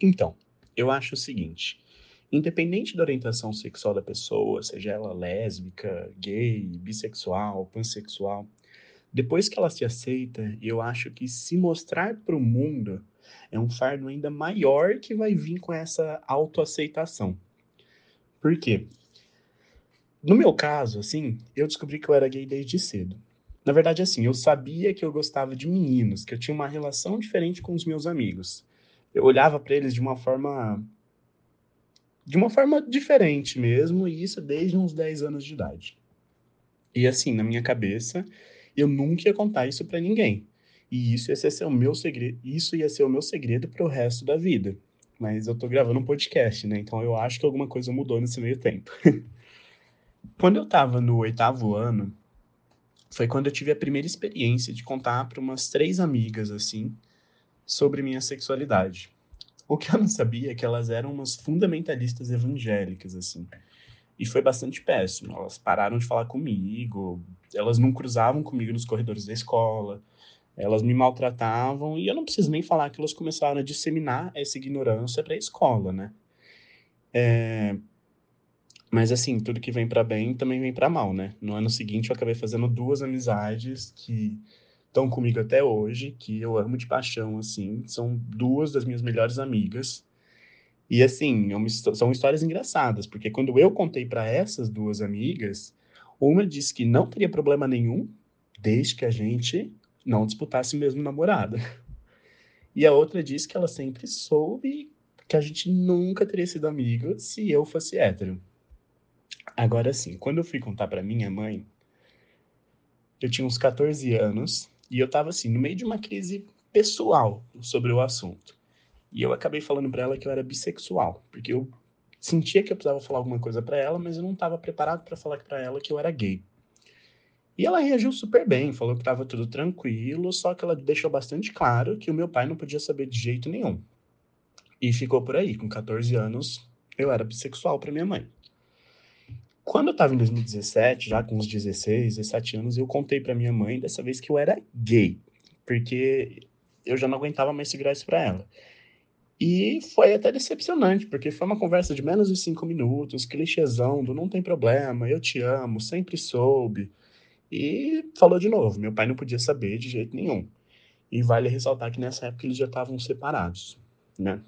Então, eu acho o seguinte: independente da orientação sexual da pessoa, seja ela lésbica, gay, bissexual, pansexual, depois que ela se aceita, eu acho que se mostrar para o mundo é um fardo ainda maior que vai vir com essa autoaceitação. Por quê? No meu caso, assim, eu descobri que eu era gay desde cedo. Na verdade, assim, eu sabia que eu gostava de meninos, que eu tinha uma relação diferente com os meus amigos. Eu olhava para eles de uma forma de uma forma diferente mesmo, e isso desde uns 10 anos de idade. E assim, na minha cabeça, eu nunca ia contar isso para ninguém. E isso ia ser o meu segredo, isso ia ser o meu segredo para o resto da vida. Mas eu tô gravando um podcast, né? Então eu acho que alguma coisa mudou nesse meio tempo. quando eu tava no oitavo ano, foi quando eu tive a primeira experiência de contar para umas três amigas assim sobre minha sexualidade. O que eu não sabia é que elas eram umas fundamentalistas evangélicas, assim. E foi bastante péssimo. Elas pararam de falar comigo, elas não cruzavam comigo nos corredores da escola, elas me maltratavam, e eu não preciso nem falar que elas começaram a disseminar essa ignorância para a escola, né? É... Mas assim, tudo que vem para bem também vem para mal, né? No ano seguinte eu acabei fazendo duas amizades que estão comigo até hoje, que eu amo de paixão, assim. São duas das minhas melhores amigas. E, assim, é são histórias engraçadas, porque quando eu contei para essas duas amigas, uma disse que não teria problema nenhum, desde que a gente não disputasse mesmo namorada. E a outra disse que ela sempre soube que a gente nunca teria sido amigo se eu fosse hétero. Agora sim, quando eu fui contar para minha mãe, eu tinha uns 14 anos e eu estava assim, no meio de uma crise pessoal sobre o assunto. E eu acabei falando para ela que eu era bissexual, porque eu sentia que eu precisava falar alguma coisa para ela, mas eu não estava preparado para falar para ela que eu era gay. E ela reagiu super bem, falou que estava tudo tranquilo, só que ela deixou bastante claro que o meu pai não podia saber de jeito nenhum. E ficou por aí, com 14 anos, eu era bissexual para minha mãe. Quando eu estava em 2017, já com uns 16, 17 anos, eu contei para minha mãe dessa vez que eu era gay, porque eu já não aguentava mais segurar isso para ela. E foi até decepcionante, porque foi uma conversa de menos de cinco minutos, clichêzão do não tem problema, eu te amo, sempre soube. E falou de novo, meu pai não podia saber de jeito nenhum. E vale ressaltar que nessa época eles já estavam separados, né?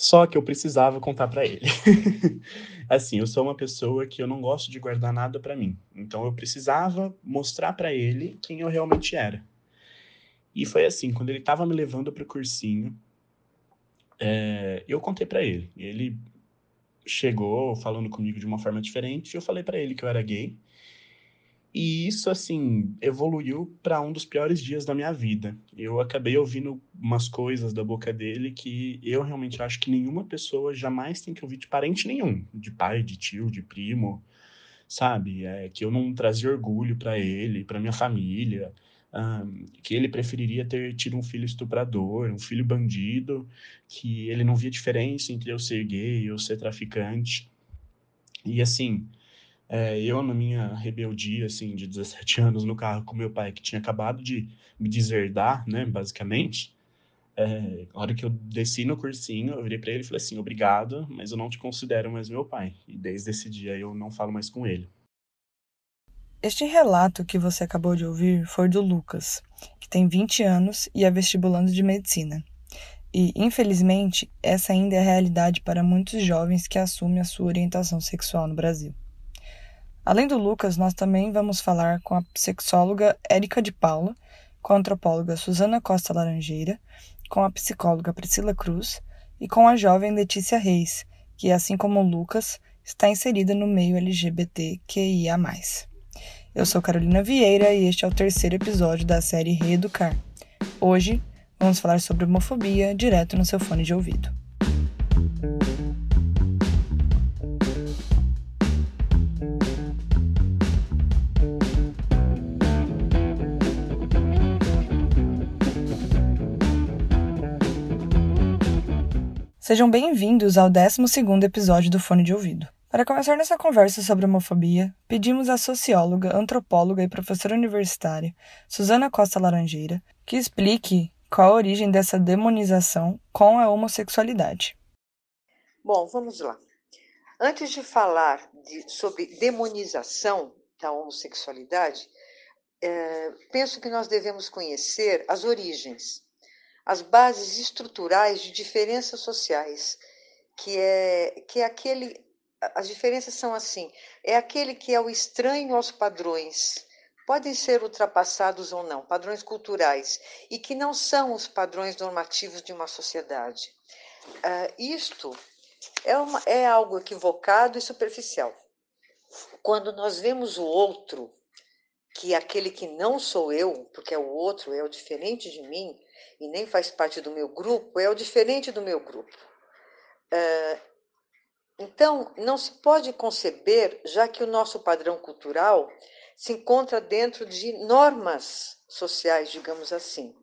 Só que eu precisava contar para ele. assim, eu sou uma pessoa que eu não gosto de guardar nada para mim. Então eu precisava mostrar para ele quem eu realmente era. E foi assim, quando ele estava me levando para o cursinho, é, eu contei para ele. Ele chegou falando comigo de uma forma diferente. Eu falei para ele que eu era gay e isso, assim, evoluiu para um dos piores dias da minha vida. Eu acabei ouvindo umas coisas da boca dele que eu realmente acho que nenhuma pessoa jamais tem que ouvir de parente nenhum, de pai, de tio, de primo, sabe? É, que eu não trazia orgulho para ele, para minha família, um, que ele preferiria ter tido um filho estuprador, um filho bandido, que ele não via diferença entre eu ser gay ou ser traficante. E assim, é, eu, na minha rebeldia, assim, de 17 anos no carro com meu pai, que tinha acabado de me deserdar, né, basicamente, é, a hora que eu desci no cursinho, eu virei para ele e falei assim: obrigado, mas eu não te considero mais meu pai. E desde esse dia eu não falo mais com ele. Este relato que você acabou de ouvir foi do Lucas, que tem 20 anos e é vestibulando de medicina. E, infelizmente, essa ainda é a realidade para muitos jovens que assumem a sua orientação sexual no Brasil. Além do Lucas, nós também vamos falar com a sexóloga Érica de Paula, com a antropóloga Suzana Costa Laranjeira, com a psicóloga Priscila Cruz e com a jovem Letícia Reis, que, assim como o Lucas, está inserida no meio LGBTQIA. Eu sou Carolina Vieira e este é o terceiro episódio da série Reeducar. Hoje, vamos falar sobre homofobia direto no seu fone de ouvido. Sejam bem-vindos ao 12 episódio do Fone de Ouvido. Para começar nossa conversa sobre homofobia, pedimos à socióloga, antropóloga e professora universitária Suzana Costa Laranjeira que explique qual a origem dessa demonização com a homossexualidade. Bom, vamos lá. Antes de falar de, sobre demonização da homossexualidade, é, penso que nós devemos conhecer as origens, as bases estruturais de diferenças sociais, que é, que é aquele. As diferenças são assim: é aquele que é o estranho aos padrões, podem ser ultrapassados ou não, padrões culturais, e que não são os padrões normativos de uma sociedade. Uh, isto é, uma, é algo equivocado e superficial. Quando nós vemos o outro, que é aquele que não sou eu, porque é o outro, é o diferente de mim, e nem faz parte do meu grupo, é o diferente do meu grupo. Uh, então, não se pode conceber, já que o nosso padrão cultural se encontra dentro de normas sociais, digamos assim.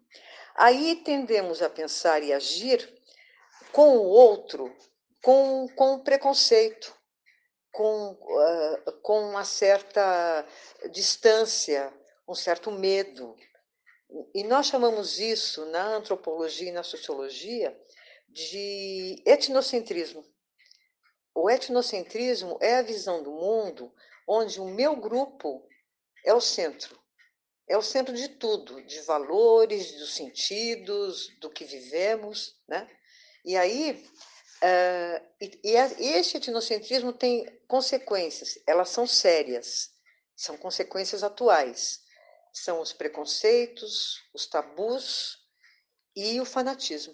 Aí tendemos a pensar e agir com o outro com, com preconceito, com, uh, com uma certa distância, um certo medo. E nós chamamos isso, na antropologia e na sociologia, de etnocentrismo. O etnocentrismo é a visão do mundo onde o meu grupo é o centro. É o centro de tudo, de valores, dos sentidos, do que vivemos. Né? E aí Uh, e, e este etnocentrismo tem consequências, elas são sérias, são consequências atuais. São os preconceitos, os tabus e o fanatismo.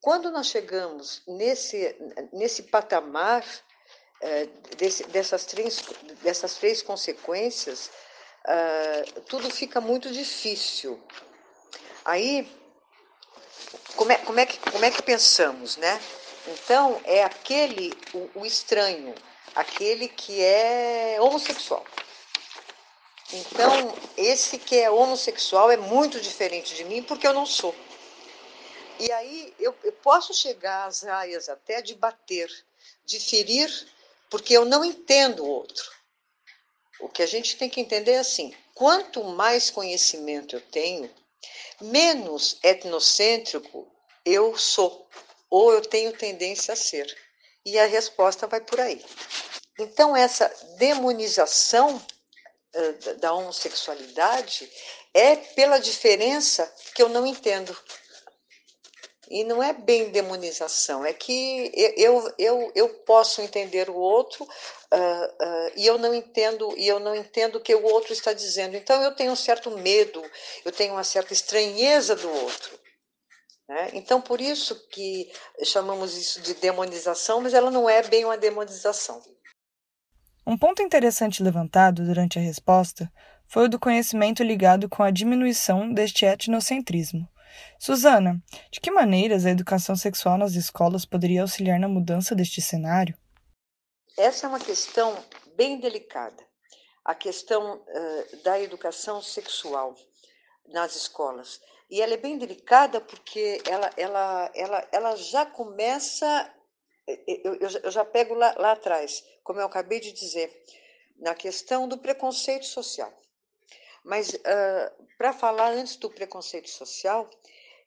Quando nós chegamos nesse, nesse patamar uh, desse, dessas, três, dessas três consequências, uh, tudo fica muito difícil. Aí como é, como é, que, como é que pensamos, né? Então, é aquele, o, o estranho, aquele que é homossexual. Então, esse que é homossexual é muito diferente de mim porque eu não sou. E aí eu, eu posso chegar às raias até de bater, de ferir, porque eu não entendo o outro. O que a gente tem que entender é assim: quanto mais conhecimento eu tenho, menos etnocêntrico eu sou, ou eu tenho tendência a ser. E a resposta vai por aí. Então, essa demonização da homossexualidade é pela diferença que eu não entendo. E não é bem demonização, é que eu, eu, eu posso entender o outro uh, uh, e eu não entendo e eu não entendo o que o outro está dizendo. Então eu tenho um certo medo, eu tenho uma certa estranheza do outro. Né? Então por isso que chamamos isso de demonização, mas ela não é bem uma demonização. Um ponto interessante levantado durante a resposta foi o do conhecimento ligado com a diminuição deste etnocentrismo. Susana, de que maneiras a educação sexual nas escolas poderia auxiliar na mudança deste cenário? Essa é uma questão bem delicada. A questão uh, da educação sexual nas escolas. E ela é bem delicada porque ela, ela, ela, ela já começa. Eu, eu, já pego lá, lá atrás, como eu acabei de dizer, na questão do preconceito social. Mas uh, para falar antes do preconceito social,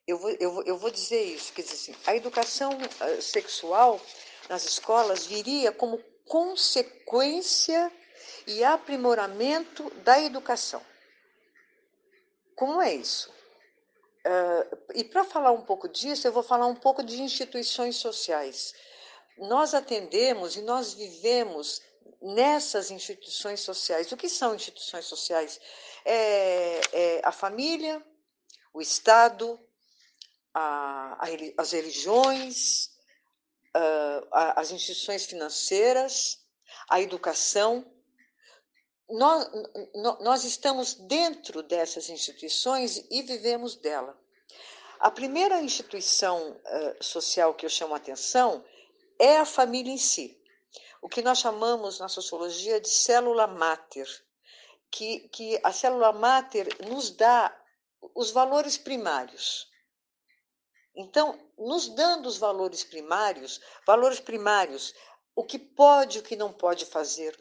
eu vou, eu, eu vou dizer isso, quer dizer assim, a educação uh, sexual nas escolas viria como consequência e aprimoramento da educação. Como é isso? Uh, e para falar um pouco disso, eu vou falar um pouco de instituições sociais. Nós atendemos e nós vivemos nessas instituições sociais. O que são instituições sociais? É, é a família, o Estado, a, a, as religiões, a, as instituições financeiras, a educação. Nós, nós estamos dentro dessas instituições e vivemos dela. A primeira instituição uh, social que eu chamo a atenção é a família em si, o que nós chamamos na sociologia de célula máter, que, que a célula máter nos dá os valores primários. Então, nos dando os valores primários, valores primários, o que pode, o que não pode fazer,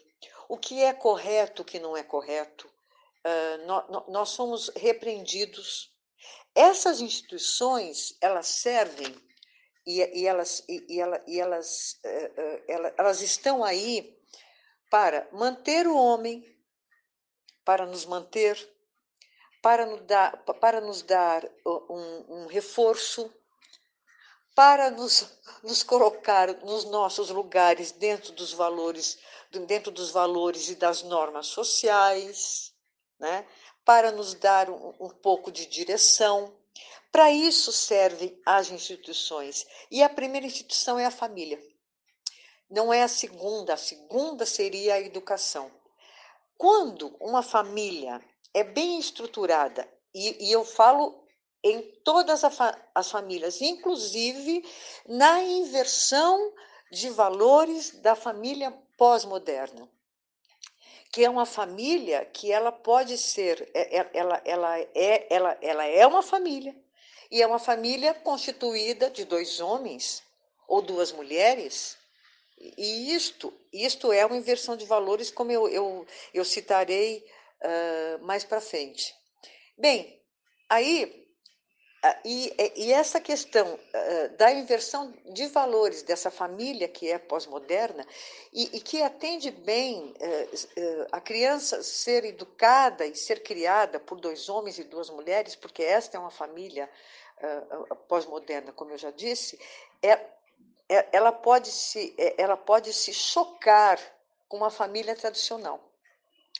o que é correto, o que não é correto, uh, nós, nós somos repreendidos. Essas instituições, elas servem e, e elas, e, e, ela, e elas, elas, elas estão aí para manter o homem, para nos manter, para nos dar, para nos dar um, um reforço, para nos, nos colocar nos nossos lugares dentro dos valores, dentro dos valores e das normas sociais, né? para nos dar um, um pouco de direção. Para isso servem as instituições. E a primeira instituição é a família. Não é a segunda, a segunda seria a educação. Quando uma família é bem estruturada, e, e eu falo em todas as famílias, inclusive na inversão de valores da família pós-moderna que é uma família que ela pode ser, é, é, ela, ela, é, ela, ela é uma família, e é uma família constituída de dois homens ou duas mulheres, e isto, isto é uma inversão de valores, como eu, eu, eu citarei uh, mais para frente. Bem, aí ah, e, e, essa questão uh, da inversão de valores dessa família que é pós-moderna e, e, que atende bem uh, uh, a criança ser educada e ser criada por dois homens e duas mulheres, porque esta é uma família pós-moderna, como eu já disse, é, é, ela, pode se, é, ela pode se chocar com uma família tradicional.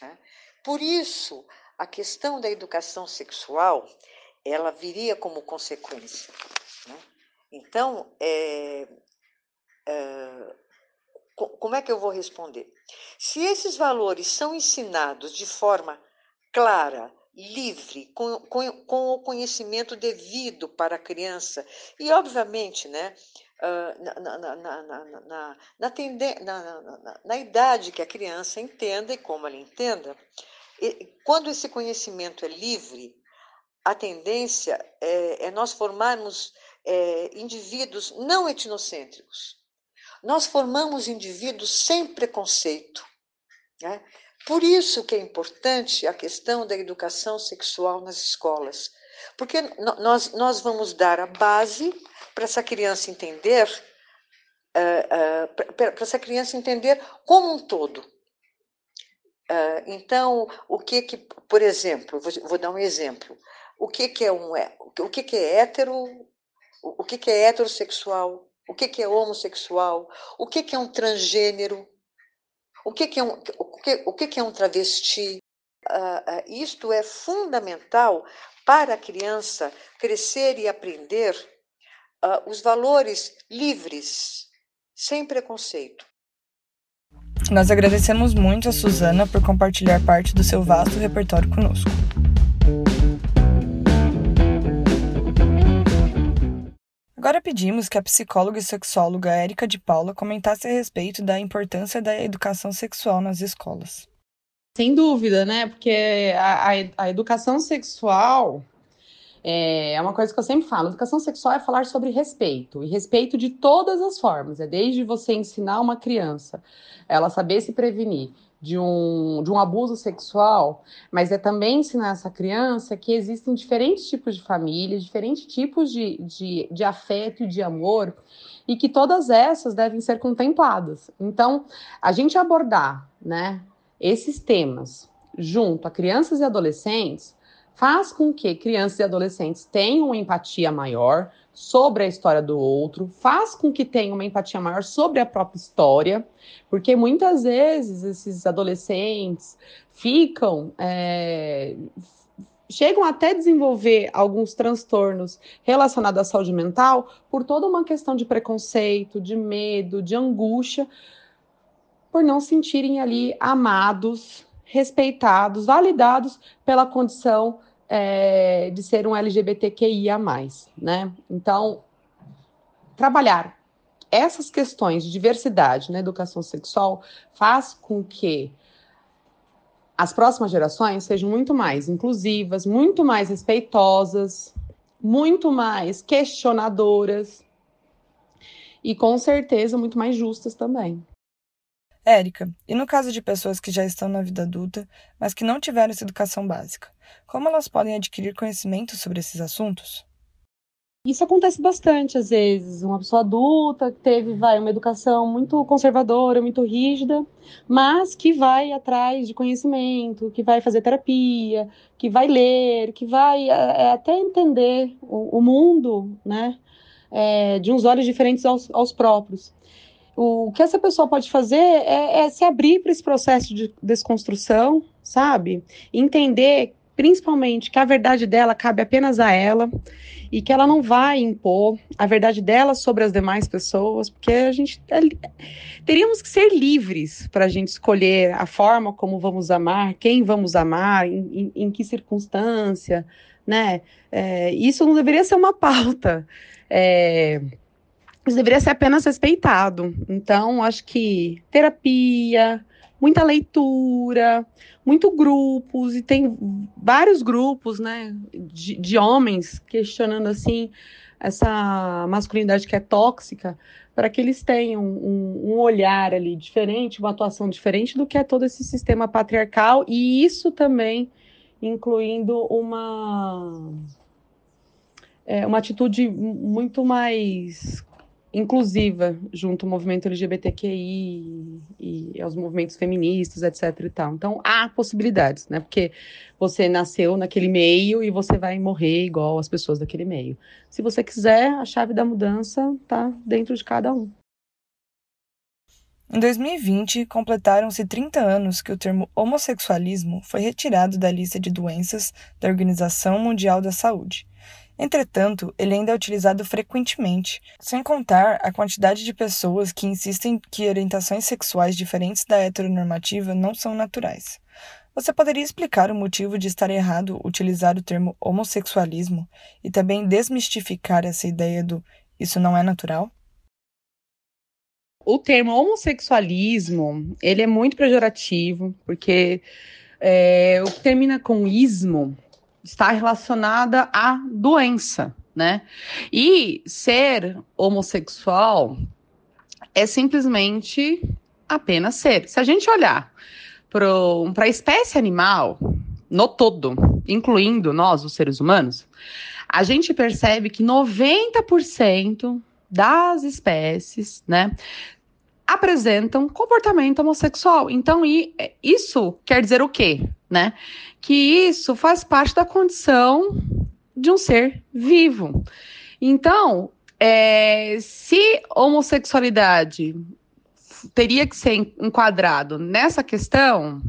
Né? Por isso, a questão da educação sexual ela viria como consequência. Né? Então, é, é, como é que eu vou responder? Se esses valores são ensinados de forma clara, livre, com, com, com o conhecimento devido para a criança, e, obviamente, né, na, na, na, na, na idade que a criança entenda e como ela entenda, quando esse conhecimento é livre, a tendência é, é nós formarmos é, indivíduos não etnocêntricos. Nós formamos indivíduos sem preconceito. Né? Por isso que é importante a questão da educação sexual nas escolas, porque nós, nós vamos dar a base para essa criança entender, uh, uh, para essa criança entender como um todo. Uh, então, o que que, por exemplo, vou, vou dar um exemplo o que, que é um o que, que é hétero, o que, que é heterossexual, o que, que é homossexual, o que, que é um transgênero, o que, que, é, um, o que, o que, que é um travesti. Uh, isto é fundamental para a criança crescer e aprender uh, os valores livres, sem preconceito. Nós agradecemos muito a Suzana por compartilhar parte do seu vasto repertório conosco. Agora pedimos que a psicóloga e sexóloga Érica de Paula comentasse a respeito da importância da educação sexual nas escolas. Sem dúvida, né? Porque a, a, a educação sexual é uma coisa que eu sempre falo. Educação sexual é falar sobre respeito, e respeito de todas as formas. É desde você ensinar uma criança, ela saber se prevenir, de um, de um abuso sexual, mas é também ensinar essa criança que existem diferentes tipos de família, diferentes tipos de, de, de afeto e de amor, e que todas essas devem ser contempladas. Então, a gente abordar né, esses temas junto a crianças e adolescentes faz com que crianças e adolescentes tenham empatia maior sobre a história do outro, faz com que tenham uma empatia maior sobre a própria história, porque muitas vezes esses adolescentes ficam. É, chegam até desenvolver alguns transtornos relacionados à saúde mental por toda uma questão de preconceito, de medo, de angústia, por não sentirem ali amados respeitados, validados pela condição é, de ser um LGBTQIA+, né? Então, trabalhar essas questões de diversidade na educação sexual faz com que as próximas gerações sejam muito mais inclusivas, muito mais respeitosas, muito mais questionadoras e com certeza muito mais justas também. Érica, e no caso de pessoas que já estão na vida adulta, mas que não tiveram essa educação básica, como elas podem adquirir conhecimento sobre esses assuntos? Isso acontece bastante às vezes. Uma pessoa adulta que teve vai, uma educação muito conservadora, muito rígida, mas que vai atrás de conhecimento, que vai fazer terapia, que vai ler, que vai é, até entender o, o mundo né, é, de uns olhos diferentes aos, aos próprios. O que essa pessoa pode fazer é, é se abrir para esse processo de desconstrução, sabe? Entender principalmente que a verdade dela cabe apenas a ela e que ela não vai impor a verdade dela sobre as demais pessoas, porque a gente é, teríamos que ser livres para a gente escolher a forma como vamos amar, quem vamos amar, em, em, em que circunstância, né? É, isso não deveria ser uma pauta. É, isso deveria ser apenas respeitado. Então, acho que terapia, muita leitura, muito grupos, e tem vários grupos, né, de, de homens questionando, assim, essa masculinidade que é tóxica, para que eles tenham um, um, olhar ali diferente, uma atuação diferente do que é todo esse sistema patriarcal, e isso também incluindo uma, é, uma atitude muito mais inclusiva junto ao movimento LGBTQI e aos movimentos feministas, etc e tal. Então, há possibilidades, né? Porque você nasceu naquele meio e você vai morrer igual as pessoas daquele meio. Se você quiser, a chave da mudança está dentro de cada um. Em 2020, completaram-se 30 anos que o termo homossexualismo foi retirado da lista de doenças da Organização Mundial da Saúde Entretanto, ele ainda é utilizado frequentemente, sem contar a quantidade de pessoas que insistem que orientações sexuais diferentes da heteronormativa não são naturais. Você poderia explicar o motivo de estar errado utilizar o termo homossexualismo e também desmistificar essa ideia do isso não é natural? O termo homossexualismo ele é muito pejorativo porque é, o que termina com ismo está relacionada à doença, né? E ser homossexual é simplesmente apenas ser. Se a gente olhar para a espécie animal no todo, incluindo nós, os seres humanos, a gente percebe que 90% das espécies, né, apresentam comportamento homossexual. Então, isso quer dizer o quê? Né? Que isso faz parte da condição de um ser vivo. Então, é, se homossexualidade teria que ser enquadrado nessa questão,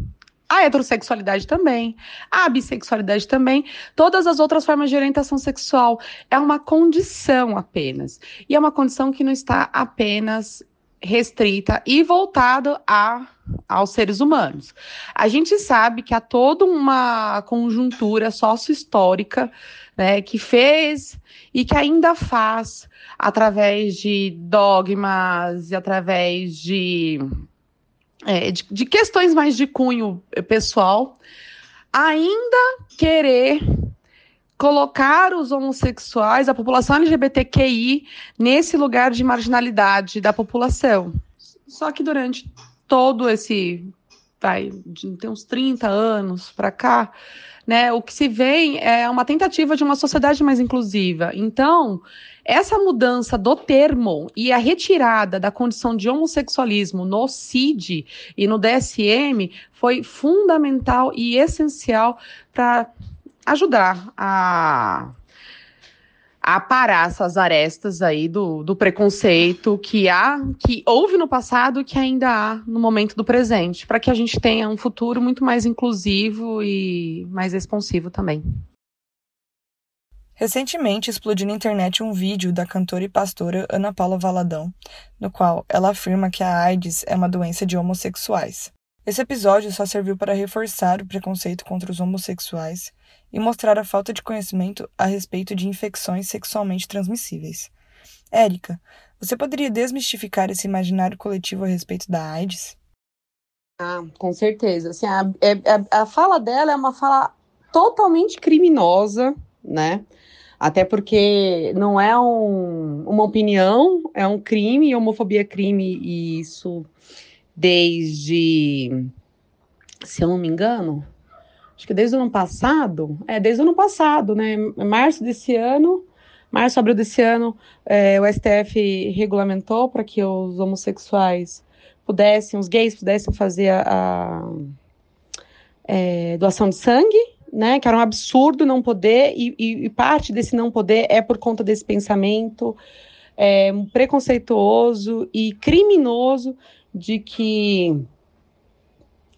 a heterossexualidade também, a bissexualidade também, todas as outras formas de orientação sexual. É uma condição apenas. E é uma condição que não está apenas restrita e voltado a, aos seres humanos. A gente sabe que há toda uma conjuntura sócio-histórica né, que fez e que ainda faz através de dogmas e através de, é, de, de questões mais de cunho pessoal, ainda querer colocar os homossexuais, a população LGBTQI, nesse lugar de marginalidade da população. Só que durante todo esse, vai, tem uns 30 anos para cá, né, o que se vê é uma tentativa de uma sociedade mais inclusiva. Então, essa mudança do termo e a retirada da condição de homossexualismo no CID e no DSM foi fundamental e essencial para ajudar a, a parar essas arestas aí do, do preconceito que há, que houve no passado e que ainda há no momento do presente, para que a gente tenha um futuro muito mais inclusivo e mais responsivo também. Recentemente explodiu na internet um vídeo da cantora e pastora Ana Paula Valadão, no qual ela afirma que a AIDS é uma doença de homossexuais. Esse episódio só serviu para reforçar o preconceito contra os homossexuais e mostrar a falta de conhecimento a respeito de infecções sexualmente transmissíveis. Érica, você poderia desmistificar esse imaginário coletivo a respeito da AIDS? Ah, com certeza. Assim, a, a, é, a fala dela é uma fala totalmente criminosa, né? Até porque não é um, uma opinião, é um crime, homofobia é crime, e isso desde, se eu não me engano, acho que desde o ano passado, é, desde o ano passado, né, março desse ano, março, abril desse ano, é, o STF regulamentou para que os homossexuais pudessem, os gays pudessem fazer a, a é, doação de sangue, né, que era um absurdo não poder, e, e, e, parte desse não poder é por conta desse pensamento é, preconceituoso e criminoso de que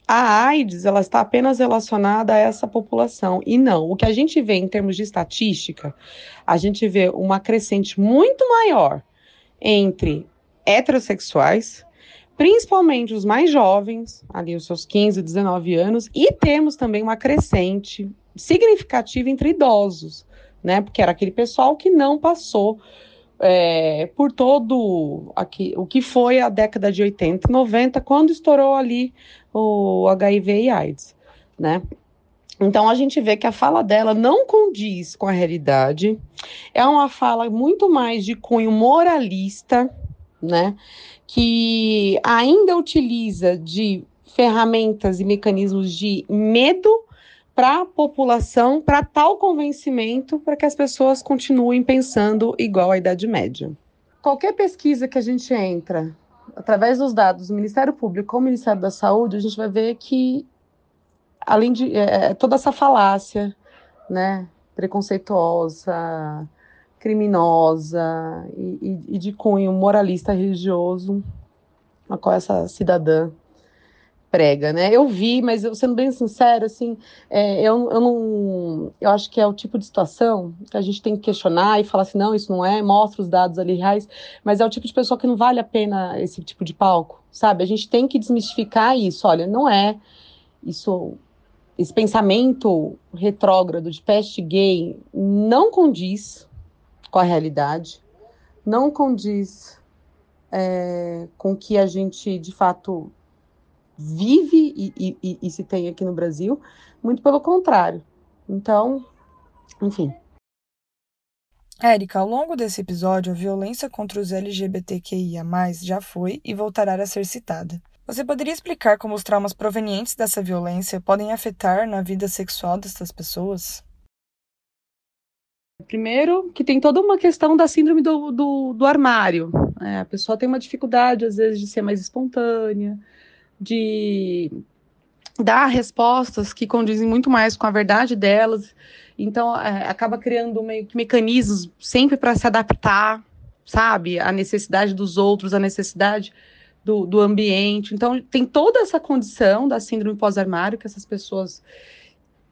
a AIDS ela está apenas relacionada a essa população. E não, o que a gente vê em termos de estatística, a gente vê uma crescente muito maior entre heterossexuais, principalmente os mais jovens, ali os seus 15, 19 anos, e temos também uma crescente significativa entre idosos, né? Porque era aquele pessoal que não passou é, por todo aqui, o que foi a década de 80 e 90, quando estourou ali o HIV e AIDS, né? Então a gente vê que a fala dela não condiz com a realidade, é uma fala muito mais de cunho moralista, né? Que ainda utiliza de ferramentas e mecanismos de medo para a população, para tal convencimento, para que as pessoas continuem pensando igual à Idade Média. Qualquer pesquisa que a gente entra, através dos dados do Ministério Público ou Ministério da Saúde, a gente vai ver que, além de é, é toda essa falácia, né, preconceituosa, criminosa e, e, e de cunho moralista religioso, a qual essa cidadã prega, né? Eu vi, mas eu, sendo bem sincero, assim, é, eu, eu não. Eu acho que é o tipo de situação que a gente tem que questionar e falar assim, não, isso não é, mostra os dados ali reais, mas é o tipo de pessoa que não vale a pena esse tipo de palco, sabe? A gente tem que desmistificar isso, olha, não é isso. Esse pensamento retrógrado de peste gay não condiz com a realidade, não condiz é, com que a gente de fato vive e, e, e se tem aqui no Brasil, muito pelo contrário. Então, enfim. Érica, ao longo desse episódio, a violência contra os LGBTQIA já foi e voltará a ser citada. Você poderia explicar como os traumas provenientes dessa violência podem afetar na vida sexual dessas pessoas? Primeiro, que tem toda uma questão da síndrome do, do, do armário. É, a pessoa tem uma dificuldade, às vezes, de ser mais espontânea, de dar respostas que condizem muito mais com a verdade delas. Então, é, acaba criando meio que mecanismos sempre para se adaptar, sabe? À necessidade dos outros, à necessidade do, do ambiente. Então, tem toda essa condição da síndrome pós-armário que essas pessoas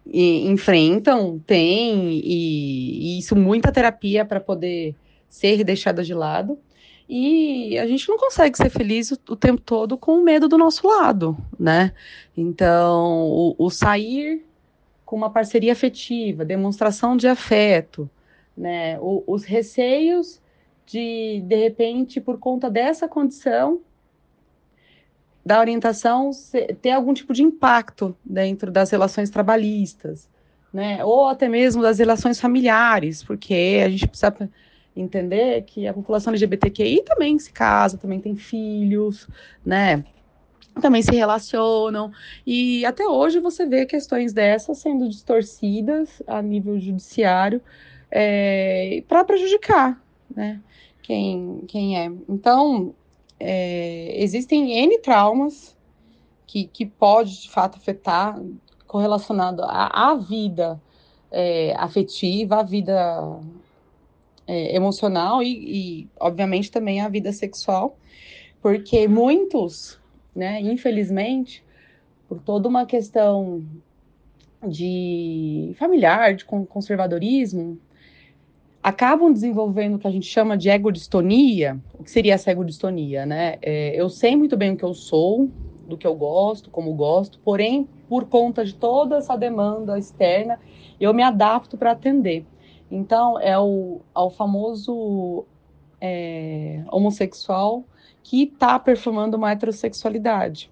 e, enfrentam, tem, e, e isso muita terapia para poder ser deixada de lado. E a gente não consegue ser feliz o, o tempo todo com o medo do nosso lado, né? Então, o, o sair com uma parceria afetiva, demonstração de afeto, né? O, os receios de, de repente, por conta dessa condição da orientação, ter algum tipo de impacto dentro das relações trabalhistas, né? Ou até mesmo das relações familiares, porque a gente precisa entender que a população LGBTQI também se casa, também tem filhos, né? Também se relacionam. E até hoje você vê questões dessas sendo distorcidas a nível judiciário é, para prejudicar, né? Quem, quem é. Então, é, existem N traumas que, que pode, de fato, afetar correlacionado à, à vida é, afetiva, à vida é, emocional e, e, obviamente, também a vida sexual, porque muitos, né, infelizmente, por toda uma questão de familiar, de conservadorismo, acabam desenvolvendo o que a gente chama de egodistonia. O que seria essa egodistonia, né? É, eu sei muito bem o que eu sou, do que eu gosto, como gosto, porém, por conta de toda essa demanda externa, eu me adapto para atender. Então, é o, é o famoso é, homossexual que está performando uma heterossexualidade.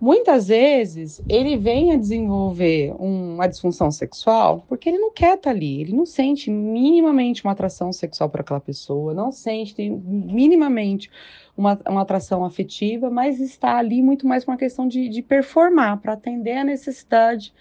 muitas vezes ele vem a desenvolver uma disfunção sexual porque ele não quer estar tá ali, ele não sente minimamente uma atração sexual para aquela pessoa, não sente minimamente uma, uma atração afetiva, mas está ali muito mais uma questão de, de performar, para atender a necessidade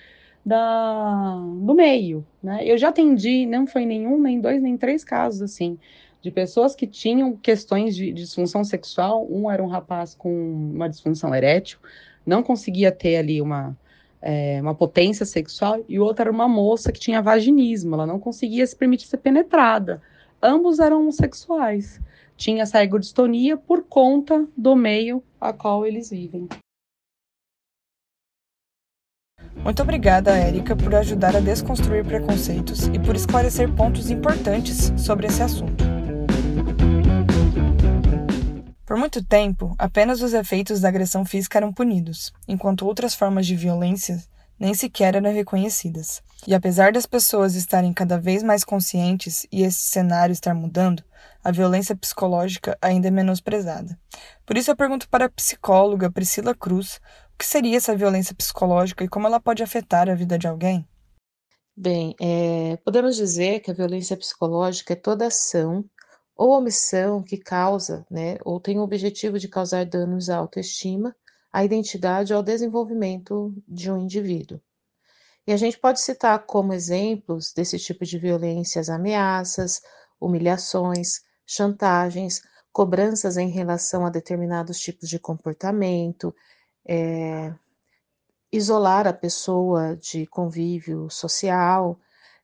da, do meio. Né? Eu já atendi, não foi nenhum, nem dois, nem três casos assim, de pessoas que tinham questões de, disfunção sexual. Um era um rapaz com uma disfunção erétil, não conseguia ter ali uma, é, uma potência sexual, e o outro era uma moça que tinha vaginismo, ela não conseguia se permitir ser penetrada. Ambos eram homossexuais. Tinha essa ergodistonia por conta do meio a qual eles vivem. Muito obrigada, Érica, por ajudar a desconstruir preconceitos e por esclarecer pontos importantes sobre esse assunto. Por muito tempo, apenas os efeitos da agressão física eram punidos, enquanto outras formas de violência nem sequer eram reconhecidas. E apesar das pessoas estarem cada vez mais conscientes e esse cenário estar mudando, a violência psicológica ainda é menosprezada. Por isso eu pergunto para a psicóloga Priscila Cruz que seria essa violência psicológica e como ela pode afetar a vida de alguém. Bem, é, podemos dizer que a violência psicológica é toda ação ou omissão que causa, né, ou tem o objetivo de causar danos à autoestima, à identidade ou ao desenvolvimento de um indivíduo. E a gente pode citar como exemplos desse tipo de violência as ameaças, humilhações, chantagens, cobranças em relação a determinados tipos de comportamento, é, isolar a pessoa de convívio social,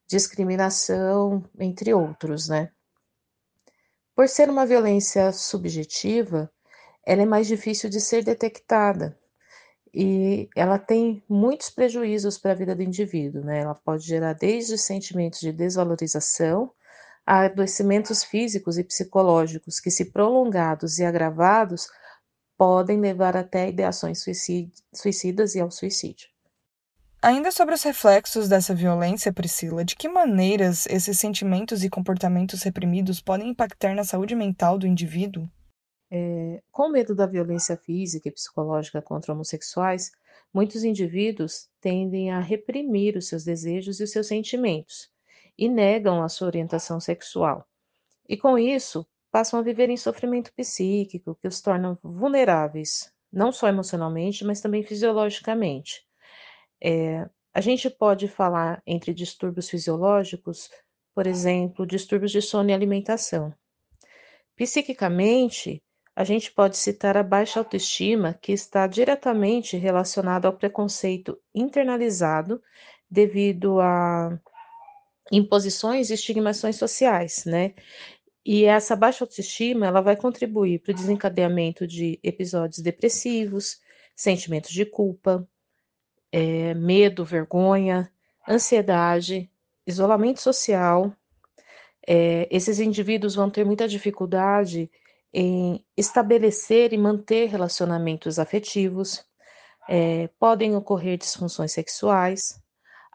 discriminação, entre outros, né? Por ser uma violência subjetiva, ela é mais difícil de ser detectada e ela tem muitos prejuízos para a vida do indivíduo, né? Ela pode gerar desde sentimentos de desvalorização a adoecimentos físicos e psicológicos que, se prolongados e agravados, podem levar até ideações suicidas e ao suicídio. Ainda sobre os reflexos dessa violência, Priscila, de que maneiras esses sentimentos e comportamentos reprimidos podem impactar na saúde mental do indivíduo? É, com medo da violência física e psicológica contra homossexuais, muitos indivíduos tendem a reprimir os seus desejos e os seus sentimentos e negam a sua orientação sexual. E com isso, passam a viver em sofrimento psíquico que os torna vulneráveis, não só emocionalmente, mas também fisiologicamente. É, a gente pode falar entre distúrbios fisiológicos, por exemplo, distúrbios de sono e alimentação. Psiquicamente, a gente pode citar a baixa autoestima, que está diretamente relacionada ao preconceito internalizado devido a imposições e estigmações sociais, né? E essa baixa autoestima, ela vai contribuir para o desencadeamento de episódios depressivos, sentimentos de culpa, é, medo, vergonha, ansiedade, isolamento social. É, esses indivíduos vão ter muita dificuldade em estabelecer e manter relacionamentos afetivos, é, podem ocorrer disfunções sexuais,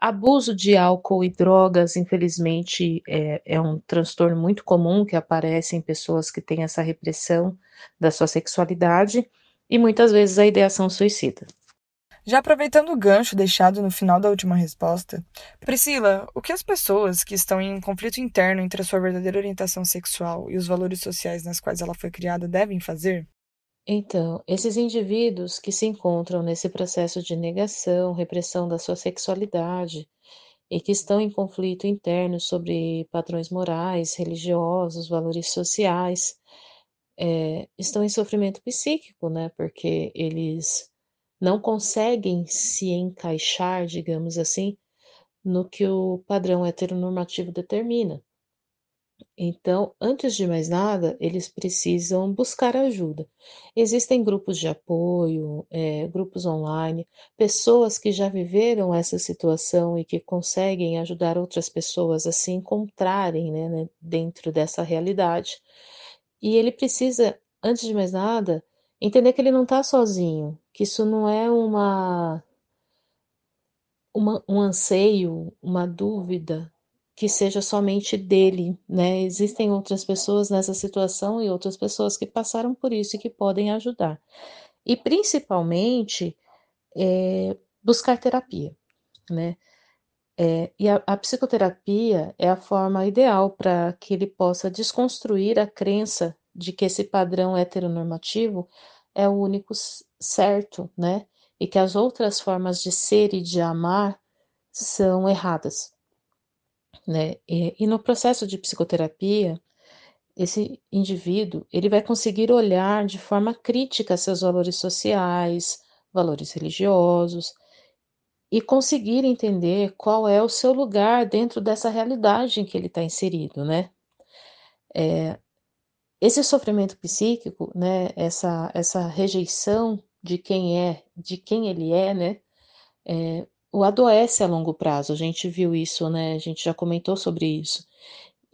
abuso de álcool e drogas, infelizmente, é, é um transtorno muito comum que aparece em pessoas que têm essa repressão da sua sexualidade e muitas vezes a ideação suicida. Já aproveitando o gancho deixado no final da última resposta, Priscila, o que as pessoas que estão em conflito interno entre a sua verdadeira orientação sexual e os valores sociais nas quais ela foi criada devem fazer? Então, esses indivíduos que se encontram nesse processo de negação, repressão da sua sexualidade e que estão em conflito interno sobre padrões morais, religiosos, valores sociais, é, estão em sofrimento psíquico, né? Porque eles não conseguem se encaixar, digamos assim, no que o padrão heteronormativo determina. Então, antes de mais nada, eles precisam buscar ajuda. Existem grupos de apoio, é, grupos online, pessoas que já viveram essa situação e que conseguem ajudar outras pessoas a se encontrarem né, né, dentro dessa realidade. E ele precisa, antes de mais nada, entender que ele não está sozinho, que isso não é uma, uma um anseio, uma dúvida que seja somente dele, né? Existem outras pessoas nessa situação e outras pessoas que passaram por isso e que podem ajudar. E principalmente é buscar terapia, né? É, e a, a, psicoterapia é a forma ideal para que ele possa desconstruir a crença de que esse padrão heteronormativo é o único certo, né? E que as outras formas de ser e de amar são erradas, né? E, e no processo de psicoterapia, esse indivíduo ele vai conseguir olhar de forma crítica seus valores sociais, valores religiosos e conseguir entender qual é o seu lugar dentro dessa realidade em que ele está inserido, né? É, esse sofrimento psíquico, né? Essa essa rejeição de quem é, de quem ele é, né? É, o adoece a longo prazo. A gente viu isso, né? A gente já comentou sobre isso.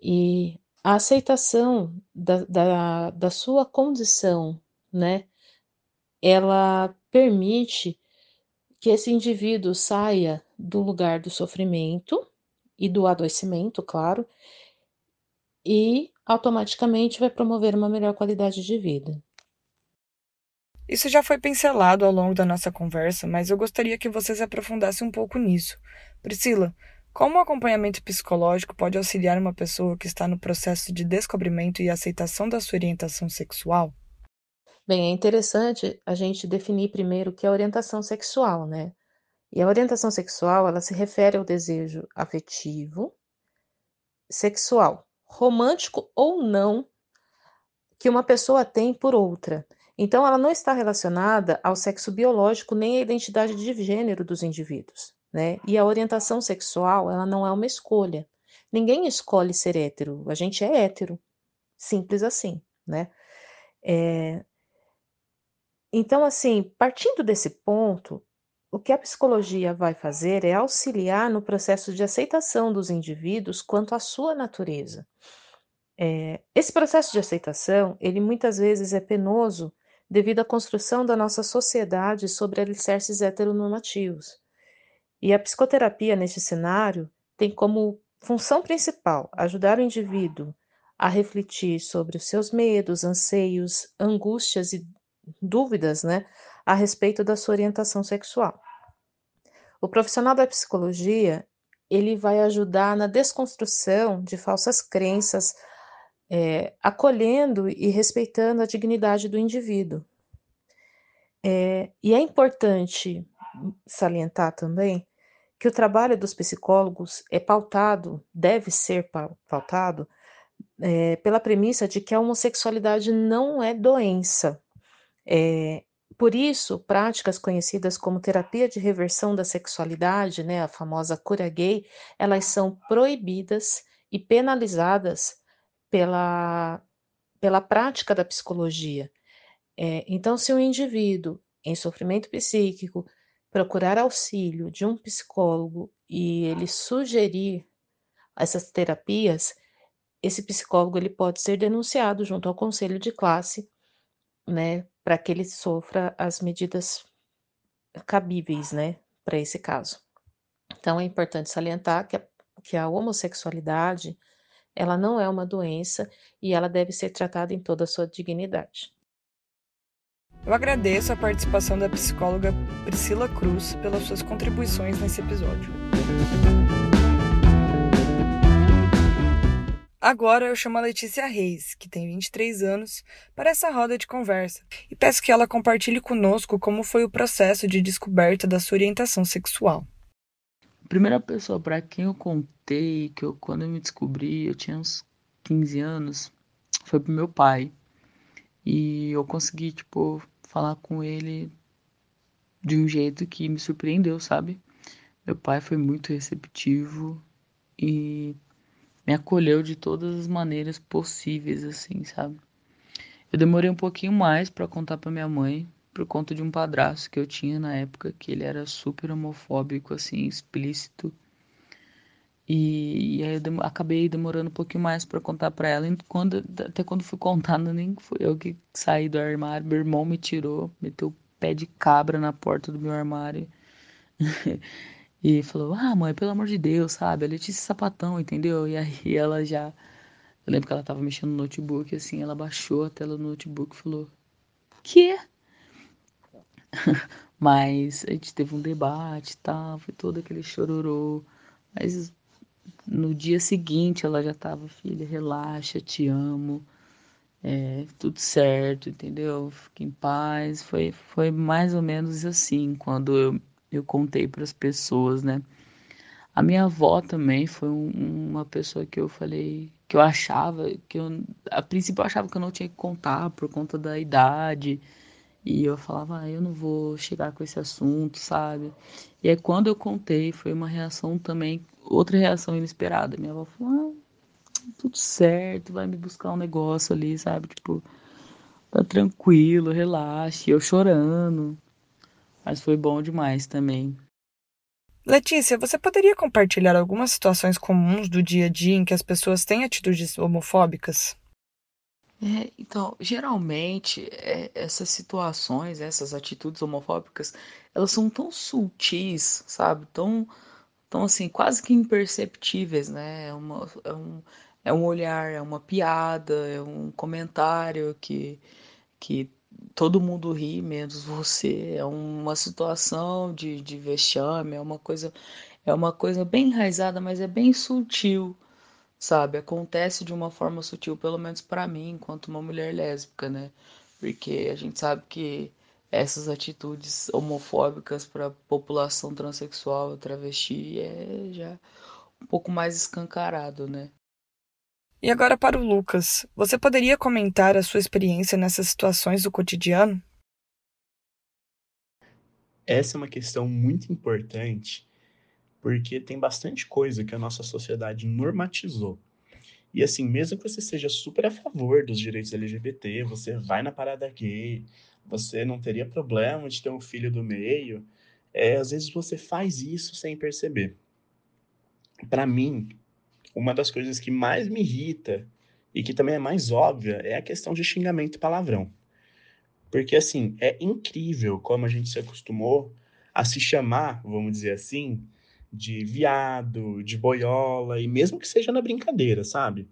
E a aceitação da, da, da sua condição, né? Ela permite que esse indivíduo saia do lugar do sofrimento e do adoecimento, claro, e automaticamente vai promover uma melhor qualidade de vida. Isso já foi pincelado ao longo da nossa conversa, mas eu gostaria que vocês aprofundassem um pouco nisso. Priscila, como o acompanhamento psicológico pode auxiliar uma pessoa que está no processo de descobrimento e aceitação da sua orientação sexual? Bem, é interessante a gente definir primeiro o que é orientação sexual, né? E a orientação sexual, ela se refere ao desejo afetivo, sexual, romântico ou não, que uma pessoa tem por outra. Então, ela não está relacionada ao sexo biológico nem à identidade de gênero dos indivíduos, né? E a orientação sexual, ela não é uma escolha. Ninguém escolhe ser hétero, a gente é hétero, simples assim, né? É, então, assim, partindo desse ponto, o que a psicologia vai fazer é auxiliar no processo de aceitação dos indivíduos quanto à sua natureza. É, esse processo de aceitação, ele muitas vezes é penoso devido à construção da nossa sociedade sobre alicerces heteronormativos. E a psicoterapia, nesse cenário, tem como função principal ajudar o indivíduo a refletir sobre os seus medos, anseios, angústias e dúvidas né, a respeito da sua orientação sexual. O profissional da psicologia ele vai ajudar na desconstrução de falsas crenças, é, acolhendo e respeitando a dignidade do indivíduo. É, e é importante salientar também que o trabalho dos psicólogos é pautado, deve ser pautado, é, pela premissa de que a homossexualidade não é doença, é, por isso, práticas conhecidas como terapia de reversão da sexualidade, né, a famosa cura gay, elas são proibidas e penalizadas pela, pela prática da psicologia. É, então, se um indivíduo em sofrimento psíquico procurar auxílio de um psicólogo e ele sugerir essas terapias, esse psicólogo ele pode ser denunciado junto ao conselho de classe, né, para que ele sofra as medidas cabíveis, né, para esse caso. Então é importante salientar que a, que a homossexualidade ela não é uma doença e ela deve ser tratada em toda a sua dignidade. Eu agradeço a participação da psicóloga Priscila Cruz pelas suas contribuições nesse episódio. Agora eu chamo a Letícia Reis, que tem 23 anos, para essa roda de conversa e peço que ela compartilhe conosco como foi o processo de descoberta da sua orientação sexual. Primeira pessoa para quem eu contei que eu, quando eu me descobri, eu tinha uns 15 anos, foi pro meu pai. E eu consegui, tipo, falar com ele de um jeito que me surpreendeu, sabe? Meu pai foi muito receptivo e me acolheu de todas as maneiras possíveis, assim, sabe? Eu demorei um pouquinho mais para contar para minha mãe, por conta de um padrasto que eu tinha na época, que ele era super homofóbico, assim, explícito. E, e aí eu dem acabei demorando um pouquinho mais para contar para ela. E quando, até quando fui contar, nem fui eu que saí do armário. Meu irmão me tirou, meteu o pé de cabra na porta do meu armário. E falou: Ah, mãe, pelo amor de Deus, sabe? A Letícia Sapatão, entendeu? E aí ela já. Eu lembro que ela tava mexendo no notebook, assim, ela baixou a tela do notebook e falou: Que? Mas a gente teve um debate, tá? Foi todo aquele chororô. Mas no dia seguinte ela já tava, filha, relaxa, te amo. É, tudo certo, entendeu? Fique em paz. Foi, foi mais ou menos assim quando eu, eu contei para as pessoas, né? A minha avó também foi um, uma pessoa que eu falei que eu achava que eu a princípio eu achava que eu não tinha que contar por conta da idade e eu falava, ah, eu não vou chegar com esse assunto, sabe? E aí quando eu contei, foi uma reação também, outra reação inesperada. Minha avó falou, ah, tudo certo, vai me buscar um negócio ali, sabe? Tipo, tá tranquilo, relaxe. Eu chorando. Mas foi bom demais também. Letícia, você poderia compartilhar algumas situações comuns do dia a dia em que as pessoas têm atitudes homofóbicas? É, então, geralmente, é, essas situações, essas atitudes homofóbicas, elas são tão sutis, sabe? Tão, tão assim, quase que imperceptíveis, né? É, uma, é, um, é um olhar, é uma piada, é um comentário que, que todo mundo ri, menos você. É uma situação de, de vexame, é uma coisa, é uma coisa bem enraizada, mas é bem sutil sabe? Acontece de uma forma sutil, pelo menos para mim, enquanto uma mulher lésbica, né? Porque a gente sabe que essas atitudes homofóbicas para a população transexual, travesti, é já um pouco mais escancarado, né? E agora para o Lucas, você poderia comentar a sua experiência nessas situações do cotidiano? Essa é uma questão muito importante porque tem bastante coisa que a nossa sociedade normatizou. E assim, mesmo que você seja super a favor dos direitos LGBT, você vai na parada gay, você não teria problema de ter um filho do meio, é, às vezes você faz isso sem perceber. Para mim, uma das coisas que mais me irrita e que também é mais óbvia é a questão de xingamento e palavrão. Porque assim, é incrível como a gente se acostumou a se chamar, vamos dizer assim, de viado, de boiola, e mesmo que seja na brincadeira, sabe?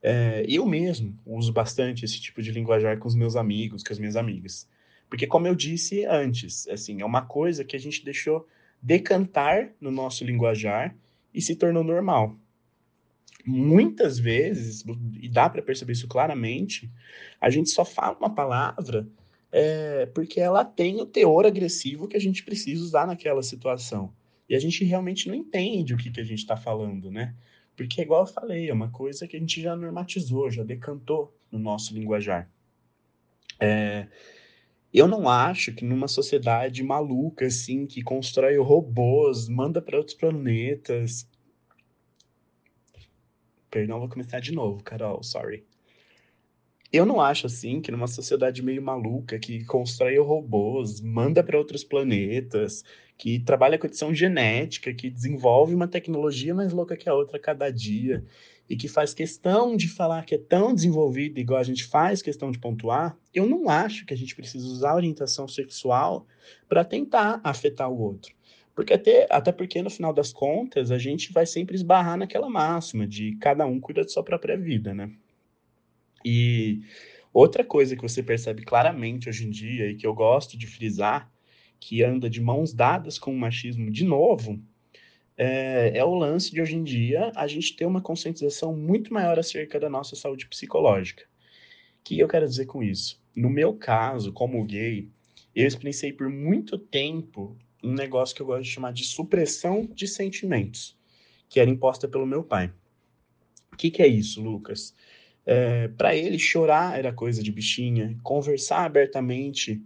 É, eu mesmo uso bastante esse tipo de linguajar com os meus amigos, com as minhas amigas. Porque, como eu disse antes, assim, é uma coisa que a gente deixou decantar no nosso linguajar e se tornou normal. Muitas vezes, e dá para perceber isso claramente, a gente só fala uma palavra é, porque ela tem o teor agressivo que a gente precisa usar naquela situação. E a gente realmente não entende o que, que a gente está falando, né? Porque, igual eu falei, é uma coisa que a gente já normatizou, já decantou no nosso linguajar. É, eu não acho que numa sociedade maluca, assim, que constrói robôs, manda para outros planetas. Perdão, vou começar de novo, Carol, sorry. Eu não acho assim que numa sociedade meio maluca que constrói robôs, manda para outros planetas, que trabalha com edição genética, que desenvolve uma tecnologia mais louca que a outra cada dia e que faz questão de falar que é tão desenvolvida igual a gente faz questão de pontuar, eu não acho que a gente precisa usar a orientação sexual para tentar afetar o outro. Porque até, até porque, no final das contas, a gente vai sempre esbarrar naquela máxima de cada um cuida de sua própria vida, né? E outra coisa que você percebe claramente hoje em dia e que eu gosto de frisar, que anda de mãos dadas com o machismo de novo, é, é, o lance de hoje em dia a gente ter uma conscientização muito maior acerca da nossa saúde psicológica. O que eu quero dizer com isso? No meu caso, como gay, eu experienciei por muito tempo um negócio que eu gosto de chamar de supressão de sentimentos, que era imposta pelo meu pai. O que, que é isso, Lucas? É, para ele, chorar era coisa de bichinha, conversar abertamente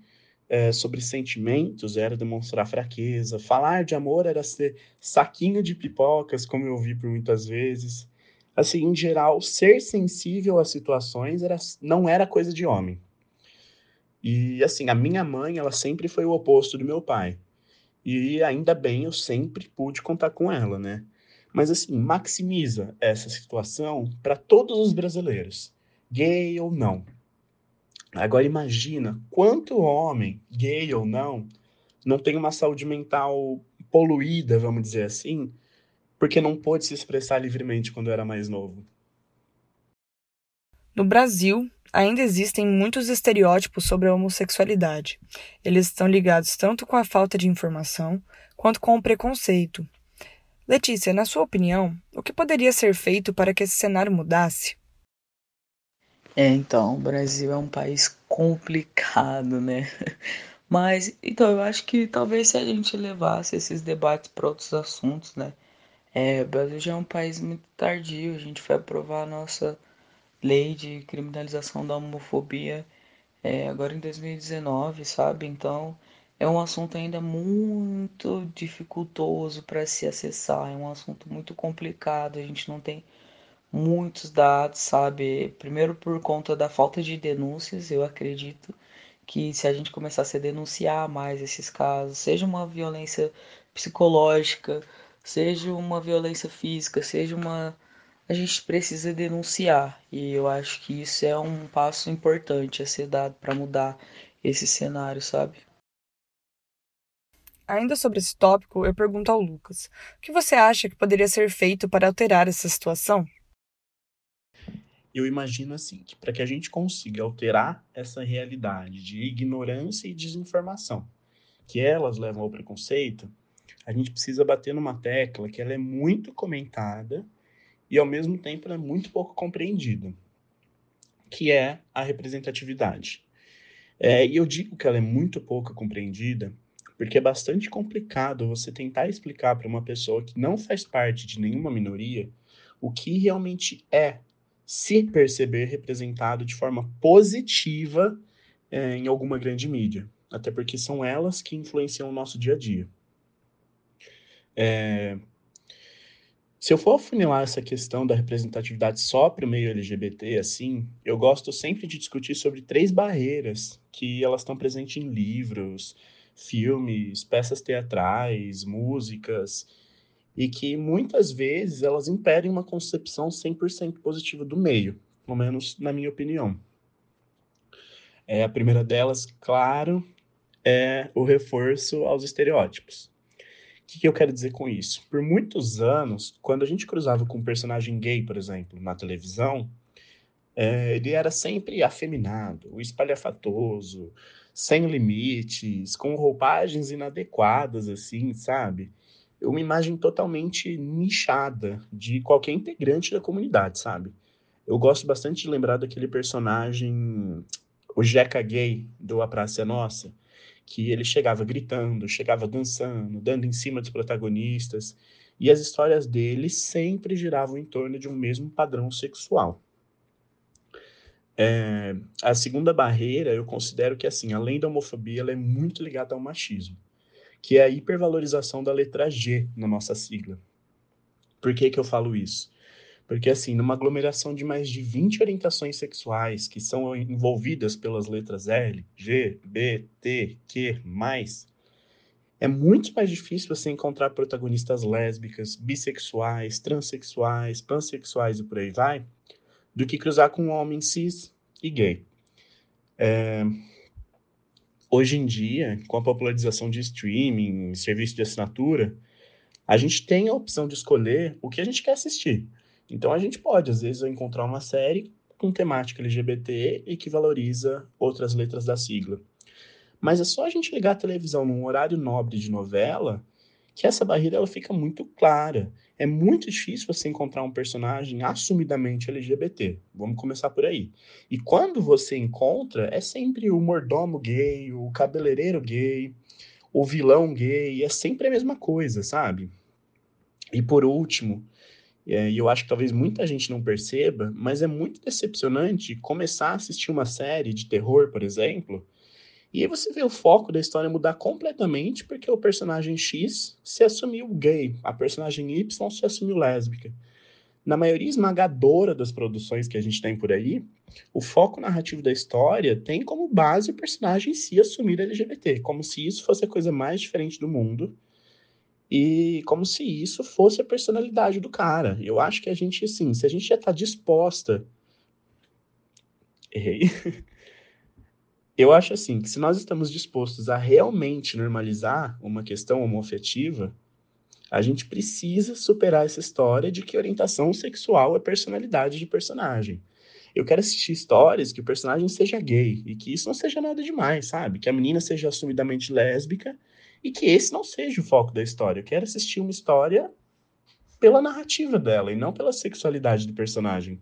é, sobre sentimentos era demonstrar fraqueza, falar de amor era ser saquinho de pipocas, como eu vi por muitas vezes. Assim, em geral, ser sensível às situações era, não era coisa de homem. E assim, a minha mãe, ela sempre foi o oposto do meu pai. E ainda bem, eu sempre pude contar com ela, né? Mas assim, maximiza essa situação para todos os brasileiros, gay ou não. Agora imagina quanto homem, gay ou não, não tem uma saúde mental poluída, vamos dizer assim, porque não pôde se expressar livremente quando era mais novo. No Brasil, ainda existem muitos estereótipos sobre a homossexualidade. Eles estão ligados tanto com a falta de informação quanto com o preconceito. Letícia, na sua opinião, o que poderia ser feito para que esse cenário mudasse? É, então, o Brasil é um país complicado, né? Mas, então, eu acho que talvez se a gente levasse esses debates para outros assuntos, né? É, o Brasil já é um país muito tardio, a gente foi aprovar a nossa lei de criminalização da homofobia é, agora em 2019, sabe? Então, é um assunto ainda muito dificultoso para se acessar, é um assunto muito complicado, a gente não tem muitos dados, sabe? Primeiro por conta da falta de denúncias, eu acredito que se a gente começasse a denunciar mais esses casos, seja uma violência psicológica, seja uma violência física, seja uma a gente precisa denunciar e eu acho que isso é um passo importante a ser dado para mudar esse cenário, sabe? Ainda sobre esse tópico, eu pergunto ao Lucas: o que você acha que poderia ser feito para alterar essa situação? eu imagino assim, que para que a gente consiga alterar essa realidade de ignorância e desinformação, que elas levam ao preconceito, a gente precisa bater numa tecla que ela é muito comentada e ao mesmo tempo ela é muito pouco compreendida, que é a representatividade. É, e eu digo que ela é muito pouco compreendida porque é bastante complicado você tentar explicar para uma pessoa que não faz parte de nenhuma minoria o que realmente é se perceber representado de forma positiva é, em alguma grande mídia, até porque são elas que influenciam o nosso dia a dia. É, se eu for afunilar essa questão da representatividade só para o meio LGBT, assim, eu gosto sempre de discutir sobre três barreiras que elas estão presentes em livros, filmes, peças teatrais, músicas, e que muitas vezes elas impedem uma concepção 100% positiva do meio, pelo menos na minha opinião. É, a primeira delas, claro, é o reforço aos estereótipos. O que, que eu quero dizer com isso? Por muitos anos, quando a gente cruzava com um personagem gay, por exemplo, na televisão, é, ele era sempre afeminado, espalhafatoso, sem limites, com roupagens inadequadas, assim, sabe? uma imagem totalmente nichada de qualquer integrante da comunidade, sabe? Eu gosto bastante de lembrar daquele personagem, o Jeca Gay, do A Praça é Nossa, que ele chegava gritando, chegava dançando, dando em cima dos protagonistas, e as histórias dele sempre giravam em torno de um mesmo padrão sexual. É, a segunda barreira, eu considero que, assim, além da homofobia, ela é muito ligada ao machismo que é a hipervalorização da letra G na nossa sigla. Por que, que eu falo isso? Porque, assim, numa aglomeração de mais de 20 orientações sexuais que são envolvidas pelas letras L, G, B, T, Q, mais, é muito mais difícil você encontrar protagonistas lésbicas, bissexuais, transexuais, pansexuais e por aí vai, do que cruzar com um homem cis e gay. É, hoje em dia, com a popularização de streaming, serviço de assinatura, a gente tem a opção de escolher o que a gente quer assistir. Então a gente pode, às vezes, encontrar uma série com temática LGBT e que valoriza outras letras da sigla. Mas é só a gente ligar a televisão num horário nobre de novela que essa barreira ela fica muito clara. É muito difícil você encontrar um personagem assumidamente LGBT. Vamos começar por aí. E quando você encontra, é sempre o mordomo gay, o cabeleireiro gay, o vilão gay, é sempre a mesma coisa, sabe? E por último, é, e eu acho que talvez muita gente não perceba, mas é muito decepcionante começar a assistir uma série de terror, por exemplo, e aí você vê o foco da história mudar completamente porque o personagem X se assumiu gay, a personagem Y se assumiu lésbica. Na maioria esmagadora das produções que a gente tem por aí, o foco narrativo da história tem como base o personagem se assumir LGBT, como se isso fosse a coisa mais diferente do mundo e como se isso fosse a personalidade do cara. Eu acho que a gente, assim, se a gente já está disposta. Errei. Eu acho assim que se nós estamos dispostos a realmente normalizar uma questão homoafetiva, a gente precisa superar essa história de que orientação sexual é personalidade de personagem. Eu quero assistir histórias que o personagem seja gay e que isso não seja nada demais, sabe? Que a menina seja assumidamente lésbica e que esse não seja o foco da história. Eu quero assistir uma história pela narrativa dela e não pela sexualidade do personagem.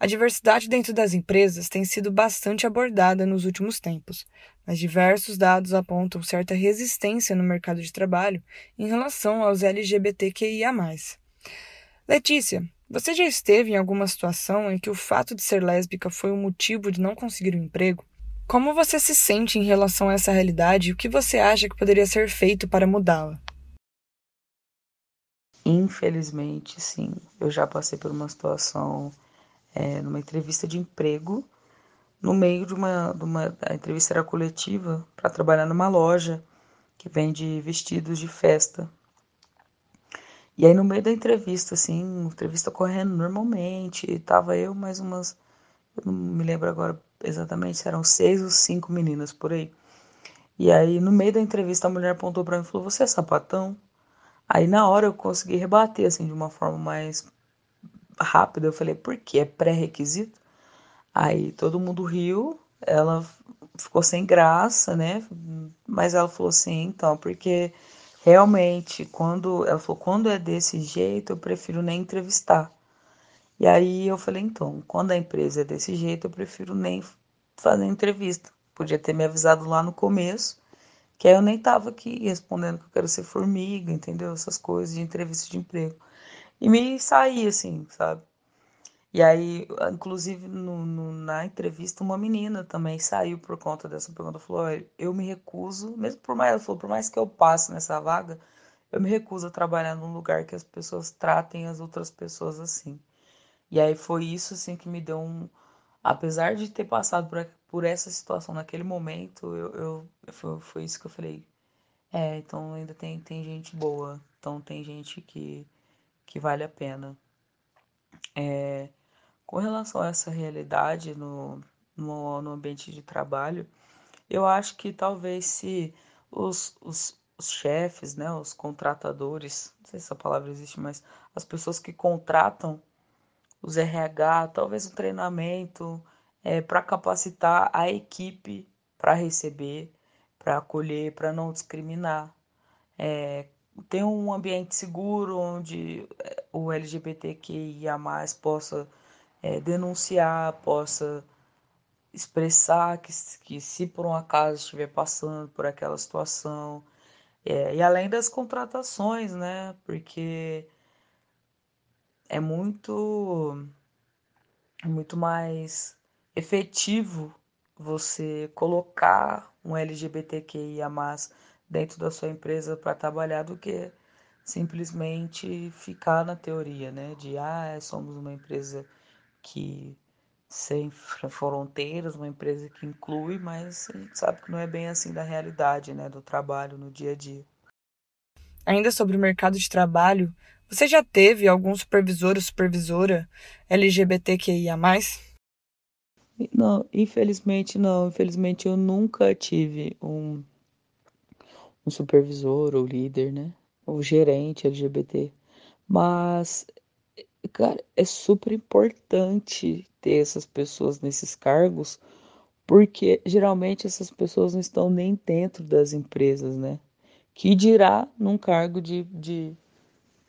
A diversidade dentro das empresas tem sido bastante abordada nos últimos tempos, mas diversos dados apontam certa resistência no mercado de trabalho em relação aos LGBTQIA. Letícia, você já esteve em alguma situação em que o fato de ser lésbica foi o um motivo de não conseguir um emprego? Como você se sente em relação a essa realidade e o que você acha que poderia ser feito para mudá-la? Infelizmente, sim. Eu já passei por uma situação é, numa entrevista de emprego, no meio de uma, de uma a entrevista era coletiva para trabalhar numa loja que vende vestidos de festa. E aí no meio da entrevista, assim, entrevista correndo normalmente, tava eu mais umas, eu não me lembro agora exatamente, eram seis ou cinco meninas por aí. E aí no meio da entrevista a mulher apontou para mim e falou: "Você é sapatão?" Aí na hora eu consegui rebater assim de uma forma mais rápido. Eu falei, por quê? É pré-requisito? Aí todo mundo riu, ela ficou sem graça, né? Mas ela falou assim, então, porque realmente, quando ela falou, quando é desse jeito, eu prefiro nem entrevistar. E aí eu falei, então, quando a empresa é desse jeito, eu prefiro nem fazer entrevista. Podia ter me avisado lá no começo, que aí eu nem tava aqui respondendo que eu quero ser formiga, entendeu? Essas coisas de entrevista de emprego e me saí, assim, sabe? E aí, inclusive, no, no, na entrevista, uma menina também saiu por conta dessa pergunta. Falou: Eu me recuso, mesmo por mais, falou, por mais que eu passe nessa vaga, eu me recuso a trabalhar num lugar que as pessoas tratem as outras pessoas assim. E aí foi isso, assim, que me deu um. Apesar de ter passado por, por essa situação naquele momento, eu, eu foi, foi isso que eu falei. É, então ainda tem, tem gente boa. Então tem gente que que vale a pena. É, com relação a essa realidade no, no, no, ambiente de trabalho, eu acho que talvez se os, os, os chefes, né, os contratadores, não sei se essa palavra existe, mas as pessoas que contratam os RH, talvez um treinamento é, para capacitar a equipe para receber, para acolher, para não discriminar. É, ter um ambiente seguro onde eh, o LGBTQIA possa é, denunciar, possa expressar que, que se por um acaso estiver passando por aquela situação. É, e além das contratações, né? Porque é muito, é muito mais efetivo você colocar um LGBTQIA dentro da sua empresa para trabalhar do que simplesmente ficar na teoria, né? De ah, somos uma empresa que sem fronteiras, uma empresa que inclui, mas a gente sabe que não é bem assim da realidade, né, do trabalho no dia a dia. Ainda sobre o mercado de trabalho, você já teve algum supervisor ou supervisora LGBTQIA+. Não, infelizmente não. Infelizmente eu nunca tive um um supervisor ou líder, né? Ou gerente LGBT. Mas, cara, é super importante ter essas pessoas nesses cargos, porque geralmente essas pessoas não estão nem dentro das empresas, né? Que dirá num cargo de, de,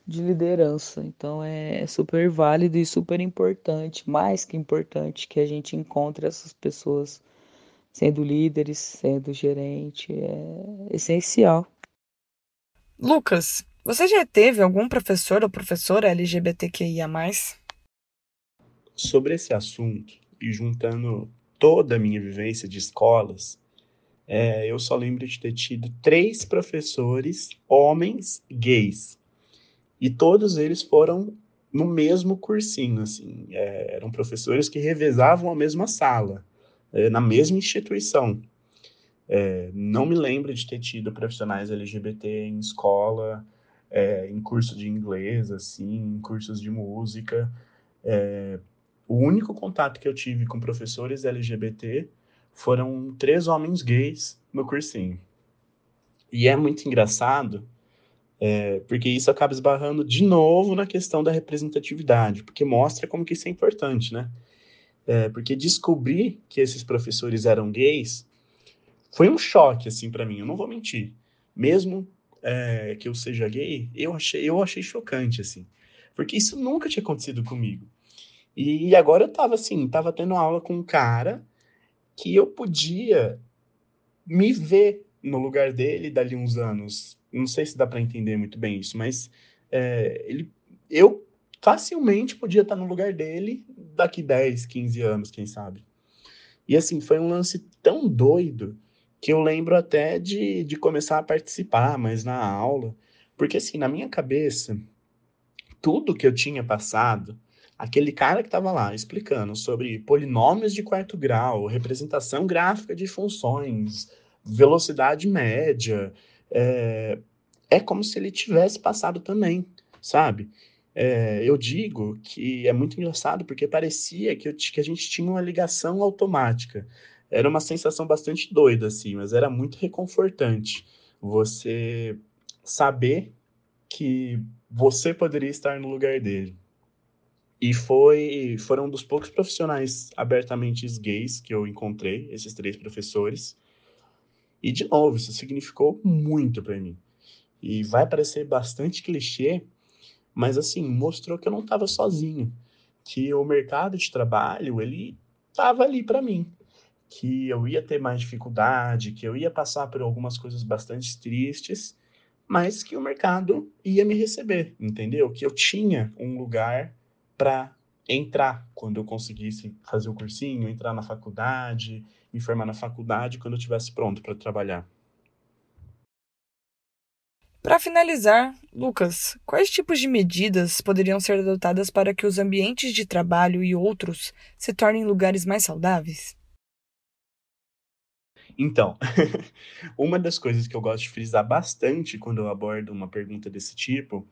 de liderança. Então é, é super válido e super importante, mais que importante, que a gente encontre essas pessoas sendo líderes, sendo gerente, é essencial. Lucas, você já teve algum professor ou professora LGBTQIA? Sobre esse assunto, e juntando toda a minha vivência de escolas, é, eu só lembro de ter tido três professores homens gays. E todos eles foram no mesmo cursinho, assim. É, eram professores que revezavam a mesma sala é, na mesma instituição. É, não me lembro de ter tido profissionais LGBT em escola, é, em curso de inglês, assim, em cursos de música. É, o único contato que eu tive com professores LGBT foram três homens gays no cursinho. E é muito engraçado, É, porque isso acaba esbarrando de novo na questão da representatividade, porque mostra como que isso é importante, né? É, porque descobrir que esses professores eram gays foi um choque, assim, para mim, eu não vou mentir. Mesmo é, que eu seja gay, eu achei, eu achei chocante, assim, porque isso nunca tinha acontecido comigo. E agora eu tava, assim, tava tendo aula com um cara que eu podia me ver no lugar dele dali uns anos. Não sei se dá para entender muito bem isso, mas é, ele, eu facilmente podia estar no lugar dele daqui 10, 15 anos, quem sabe. E assim, foi um lance tão doido que eu lembro até de, de começar a participar mais na aula, porque assim, na minha cabeça, tudo que eu tinha passado, aquele cara que estava lá explicando sobre polinômios de quarto grau, representação gráfica de funções, velocidade média. É, é como se ele tivesse passado também, sabe? É, eu digo que é muito engraçado porque parecia que, eu, que a gente tinha uma ligação automática. Era uma sensação bastante doida, assim, mas era muito reconfortante você saber que você poderia estar no lugar dele. E foi, foram um dos poucos profissionais abertamente gays que eu encontrei, esses três professores. E, de novo, isso significou muito para mim. E vai parecer bastante clichê, mas, assim, mostrou que eu não estava sozinho. Que o mercado de trabalho, ele estava ali para mim. Que eu ia ter mais dificuldade, que eu ia passar por algumas coisas bastante tristes, mas que o mercado ia me receber, entendeu? Que eu tinha um lugar para entrar quando eu conseguisse fazer o cursinho, entrar na faculdade, me formar na faculdade quando eu estivesse pronto para trabalhar. Para finalizar, Lucas, quais tipos de medidas poderiam ser adotadas para que os ambientes de trabalho e outros se tornem lugares mais saudáveis? Então, uma das coisas que eu gosto de frisar bastante quando eu abordo uma pergunta desse tipo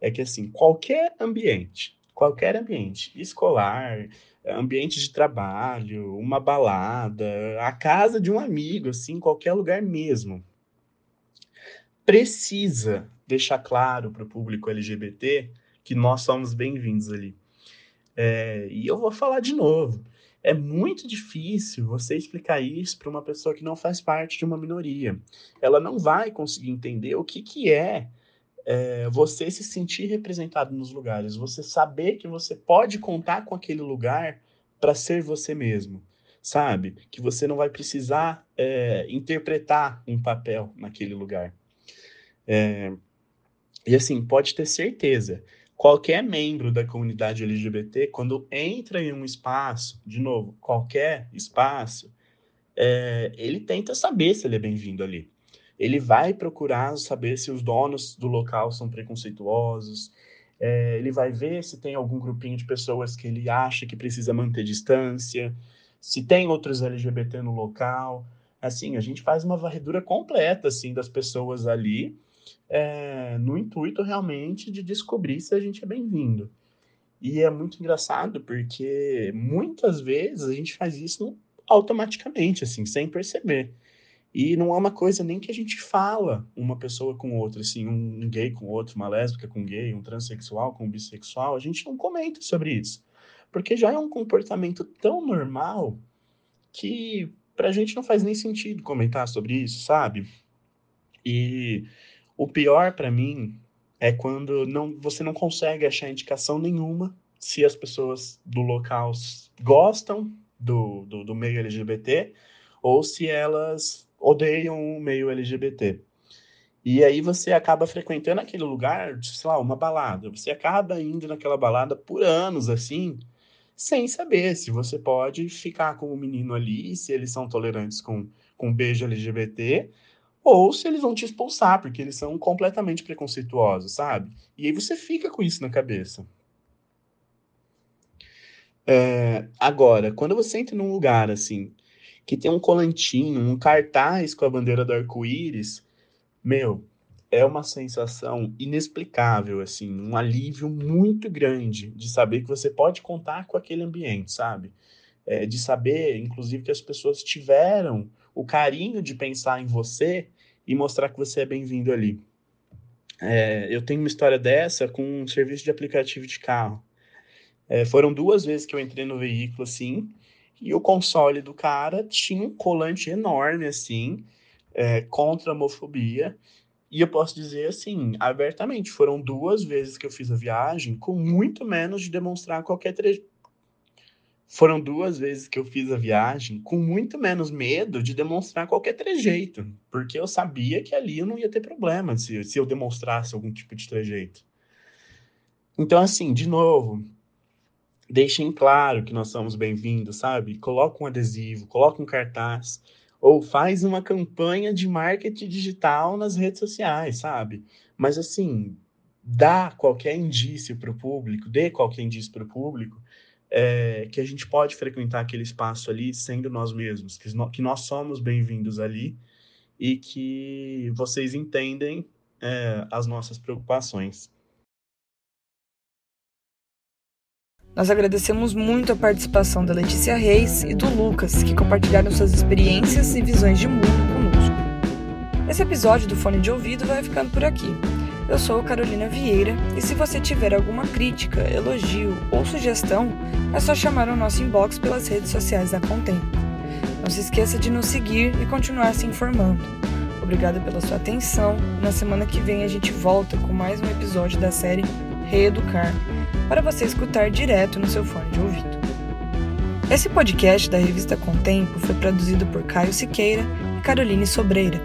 é que, assim, qualquer ambiente, qualquer ambiente, escolar, ambiente de trabalho, uma balada, a casa de um amigo, assim, qualquer lugar mesmo. Precisa deixar claro para o público LGBT que nós somos bem-vindos ali. É, e eu vou falar de novo. É muito difícil você explicar isso para uma pessoa que não faz parte de uma minoria. Ela não vai conseguir entender o que, que é é, você se sentir representado nos lugares, você saber que você pode contar com aquele lugar para ser você mesmo, sabe? Que você não vai precisar é, interpretar um papel naquele lugar. É, e assim, pode ter certeza, qualquer membro da comunidade LGBT, quando entra em um espaço, de novo, qualquer espaço, é, ele tenta saber se ele é bem-vindo ali ele vai procurar saber se os donos do local são preconceituosos, é, ele vai ver se tem algum grupinho de pessoas que ele acha que precisa manter distância, se tem outros LGBT no local. Assim, a gente faz uma varredura completa assim das pessoas ali, é, no intuito realmente de descobrir se a gente é bem-vindo. E é muito engraçado porque muitas vezes a gente faz isso automaticamente, assim, sem perceber. E não é uma coisa nem que a gente fala uma pessoa com outra, assim, um gay com outro, uma lésbica com gay, um transexual com um bissexual, a gente não comenta sobre isso. Porque já é um comportamento tão normal que pra gente não faz nem sentido comentar sobre isso, sabe? E o pior para mim é quando não, você não consegue achar indicação nenhuma se as pessoas do local gostam do, do, do meio LGBT ou se elas odeiam o meio LGBT. E aí você acaba frequentando aquele lugar, sei lá, uma balada. Você acaba indo naquela balada por anos, assim, sem saber se você pode ficar com o menino ali, se eles são tolerantes com, com beijo LGBT, ou se eles vão te expulsar, porque eles são completamente preconceituosos, sabe? E aí você fica com isso na cabeça. É, agora, quando você entra num lugar assim, que tem um colantinho, um cartaz com a bandeira do arco-íris, meu, é uma sensação inexplicável, assim, um alívio muito grande de saber que você pode contar com aquele ambiente, sabe? É, de saber, inclusive, que as pessoas tiveram o carinho de pensar em você e mostrar que você é bem-vindo ali. É, eu tenho uma história dessa com um serviço de aplicativo de carro. É, foram duas vezes que eu entrei no veículo, assim, e o console do cara tinha um colante enorme, assim, é, contra a homofobia. E eu posso dizer, assim, abertamente, foram duas vezes que eu fiz a viagem com muito menos de demonstrar qualquer. Foram duas vezes que eu fiz a viagem com muito menos medo de demonstrar qualquer trejeito, porque eu sabia que ali eu não ia ter problema se, se eu demonstrasse algum tipo de trejeito. Então, assim, de novo, deixem claro que nós somos bem-vindos, sabe? Coloca um adesivo, coloca um cartaz, ou faz uma campanha de marketing digital nas redes sociais, sabe? Mas, assim, dá qualquer indício para o público, dê qualquer indício para o público é, que a gente pode frequentar aquele espaço ali sendo nós mesmos, que, no, que nós somos bem-vindos ali e que vocês entendem é, as nossas preocupações. Nós agradecemos muito a participação da Letícia Reis e do Lucas, que compartilharam suas experiências e visões de mundo conosco. Esse episódio do Fone de Ouvido vai ficando por aqui. Eu sou Carolina Vieira e se você tiver alguma crítica, elogio ou sugestão, é só chamar o nosso inbox pelas redes sociais da Contem. Não se esqueça de nos seguir e continuar se informando. Obrigada pela sua atenção. Na semana que vem a gente volta com mais um episódio da série Reeducar, para você escutar direto no seu fone de ouvido. Esse podcast da revista Contempo foi produzido por Caio Siqueira e Caroline Sobreira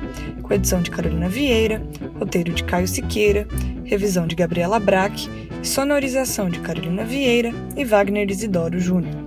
com edição de Carolina Vieira, roteiro de Caio Siqueira, revisão de Gabriela Braque sonorização de Carolina Vieira e Wagner Isidoro Júnior.